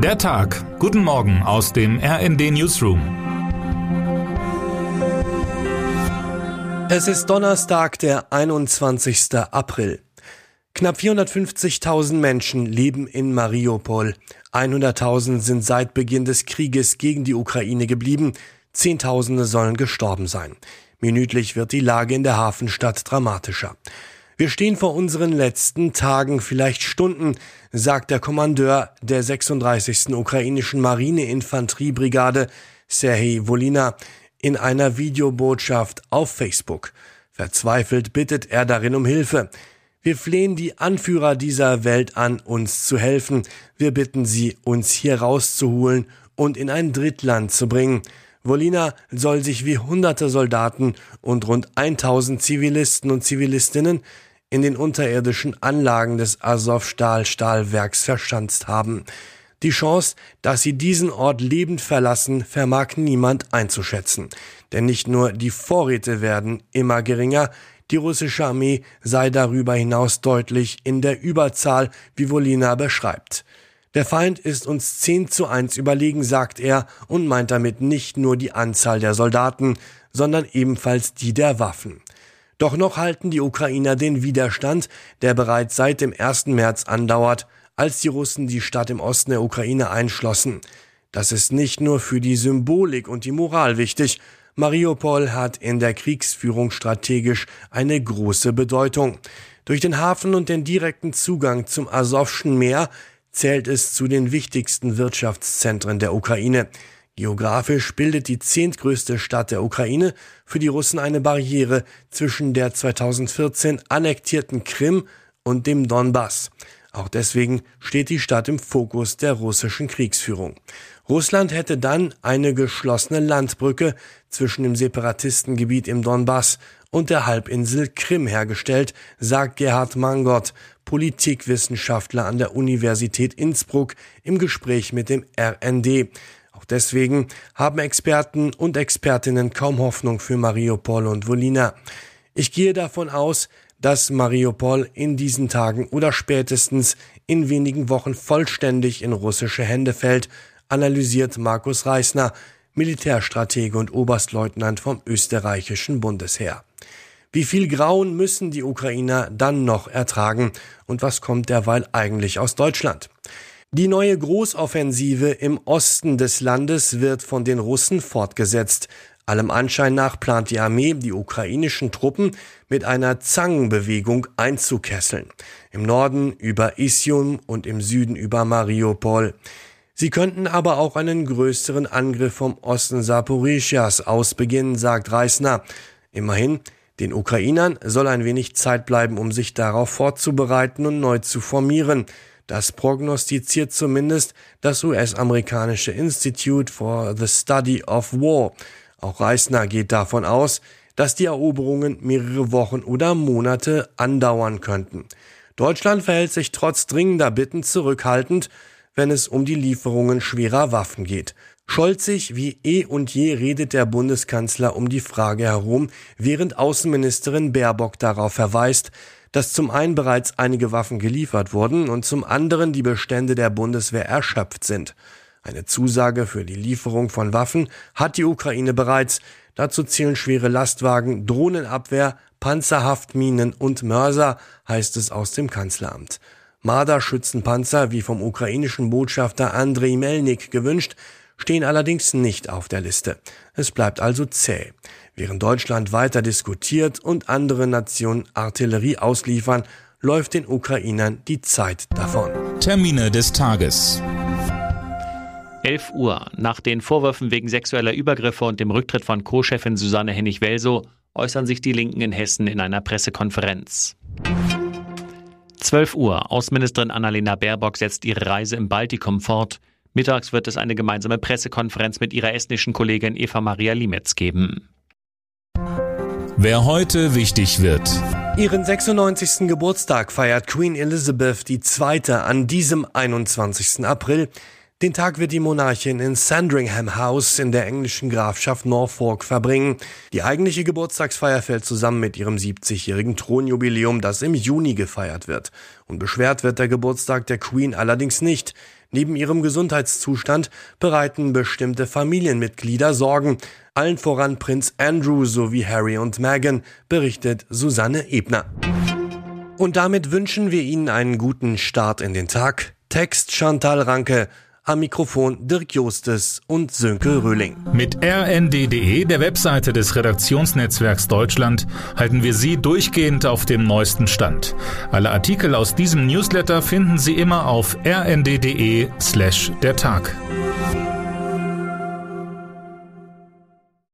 Der Tag. Guten Morgen aus dem RND Newsroom. Es ist Donnerstag, der 21. April. Knapp 450.000 Menschen leben in Mariupol. 100.000 sind seit Beginn des Krieges gegen die Ukraine geblieben. Zehntausende sollen gestorben sein. Minütlich wird die Lage in der Hafenstadt dramatischer. Wir stehen vor unseren letzten Tagen, vielleicht Stunden, sagt der Kommandeur der 36. ukrainischen Marineinfanteriebrigade, Serhei Volina, in einer Videobotschaft auf Facebook. Verzweifelt bittet er darin um Hilfe. Wir flehen die Anführer dieser Welt an, uns zu helfen. Wir bitten sie, uns hier rauszuholen und in ein Drittland zu bringen. Volina soll sich wie hunderte Soldaten und rund 1000 Zivilisten und Zivilistinnen in den unterirdischen Anlagen des Azov-Stahl-Stahlwerks verschanzt haben. Die Chance, dass sie diesen Ort lebend verlassen, vermag niemand einzuschätzen. Denn nicht nur die Vorräte werden immer geringer, die russische Armee sei darüber hinaus deutlich in der Überzahl, wie Volina beschreibt. Der Feind ist uns zehn zu eins überlegen, sagt er, und meint damit nicht nur die Anzahl der Soldaten, sondern ebenfalls die der Waffen. Doch noch halten die Ukrainer den Widerstand, der bereits seit dem 1. März andauert, als die Russen die Stadt im Osten der Ukraine einschlossen. Das ist nicht nur für die Symbolik und die Moral wichtig. Mariupol hat in der Kriegsführung strategisch eine große Bedeutung. Durch den Hafen und den direkten Zugang zum Asowschen Meer zählt es zu den wichtigsten Wirtschaftszentren der Ukraine. Geografisch bildet die zehntgrößte Stadt der Ukraine für die Russen eine Barriere zwischen der 2014 annektierten Krim und dem Donbass. Auch deswegen steht die Stadt im Fokus der russischen Kriegsführung. Russland hätte dann eine geschlossene Landbrücke zwischen dem Separatistengebiet im Donbass und der Halbinsel Krim hergestellt, sagt Gerhard Mangott, Politikwissenschaftler an der Universität Innsbruck, im Gespräch mit dem RND. Auch deswegen haben Experten und Expertinnen kaum Hoffnung für Mariupol und Volina. Ich gehe davon aus, dass Mariupol in diesen Tagen oder spätestens in wenigen Wochen vollständig in russische Hände fällt, analysiert Markus Reisner, Militärstratege und Oberstleutnant vom österreichischen Bundesheer. Wie viel Grauen müssen die Ukrainer dann noch ertragen und was kommt derweil eigentlich aus Deutschland? Die neue Großoffensive im Osten des Landes wird von den Russen fortgesetzt. Allem Anschein nach plant die Armee, die ukrainischen Truppen mit einer Zangenbewegung einzukesseln. Im Norden über Isium und im Süden über Mariupol. Sie könnten aber auch einen größeren Angriff vom Osten Saporischas aus beginnen, sagt Reisner. Immerhin, den Ukrainern soll ein wenig Zeit bleiben, um sich darauf vorzubereiten und neu zu formieren. Das prognostiziert zumindest das US-amerikanische Institute for the Study of War. Auch Reisner geht davon aus, dass die Eroberungen mehrere Wochen oder Monate andauern könnten. Deutschland verhält sich trotz dringender Bitten zurückhaltend, wenn es um die Lieferungen schwerer Waffen geht. Scholzig wie eh und je redet der Bundeskanzler um die Frage herum, während Außenministerin Baerbock darauf verweist, dass zum einen bereits einige Waffen geliefert wurden und zum anderen die Bestände der Bundeswehr erschöpft sind. Eine Zusage für die Lieferung von Waffen hat die Ukraine bereits. Dazu zählen schwere Lastwagen, Drohnenabwehr, Panzerhaftminen und Mörser, heißt es aus dem Kanzleramt. Marder-Schützenpanzer, wie vom ukrainischen Botschafter Andrei Melnik gewünscht, stehen allerdings nicht auf der Liste. Es bleibt also zäh. Während Deutschland weiter diskutiert und andere Nationen Artillerie ausliefern, läuft den Ukrainern die Zeit davon. Termine des Tages. 11 Uhr. Nach den Vorwürfen wegen sexueller Übergriffe und dem Rücktritt von Co-Chefin Susanne Hennig-Welsow äußern sich die Linken in Hessen in einer Pressekonferenz. 12 Uhr. Außenministerin Annalena Baerbock setzt ihre Reise im Baltikum fort. Mittags wird es eine gemeinsame Pressekonferenz mit ihrer estnischen Kollegin Eva Maria Limetz geben. Wer heute wichtig wird. Ihren 96. Geburtstag feiert Queen Elizabeth II. an diesem 21. April. Den Tag wird die Monarchin in Sandringham House in der englischen Grafschaft Norfolk verbringen. Die eigentliche Geburtstagsfeier fällt zusammen mit ihrem 70-jährigen Thronjubiläum, das im Juni gefeiert wird. Und beschwert wird der Geburtstag der Queen allerdings nicht, Neben ihrem Gesundheitszustand bereiten bestimmte Familienmitglieder Sorgen, allen voran Prinz Andrew sowie Harry und Meghan, berichtet Susanne Ebner. Und damit wünschen wir Ihnen einen guten Start in den Tag. Text Chantal Ranke. Am Mikrofon Dirk Jostes und Sönke Röhling. Mit rnd.de, der Webseite des Redaktionsnetzwerks Deutschland, halten wir Sie durchgehend auf dem neuesten Stand. Alle Artikel aus diesem Newsletter finden Sie immer auf rnd.de slash der Tag.